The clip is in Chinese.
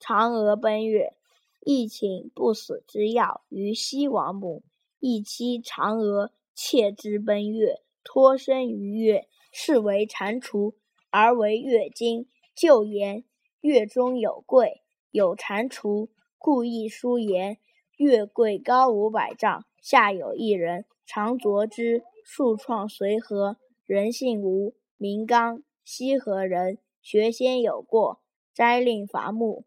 嫦娥奔月，亦请不死之药于西王母，亦妻嫦娥妾之奔月，脱身于月，是为蟾蜍，而为月经。旧言月中有桂，有蟾蜍，故亦书言月桂高五百丈，下有一人，常啄之。树创随和，人姓吴，名刚，西河人，学仙有过，斋令伐木。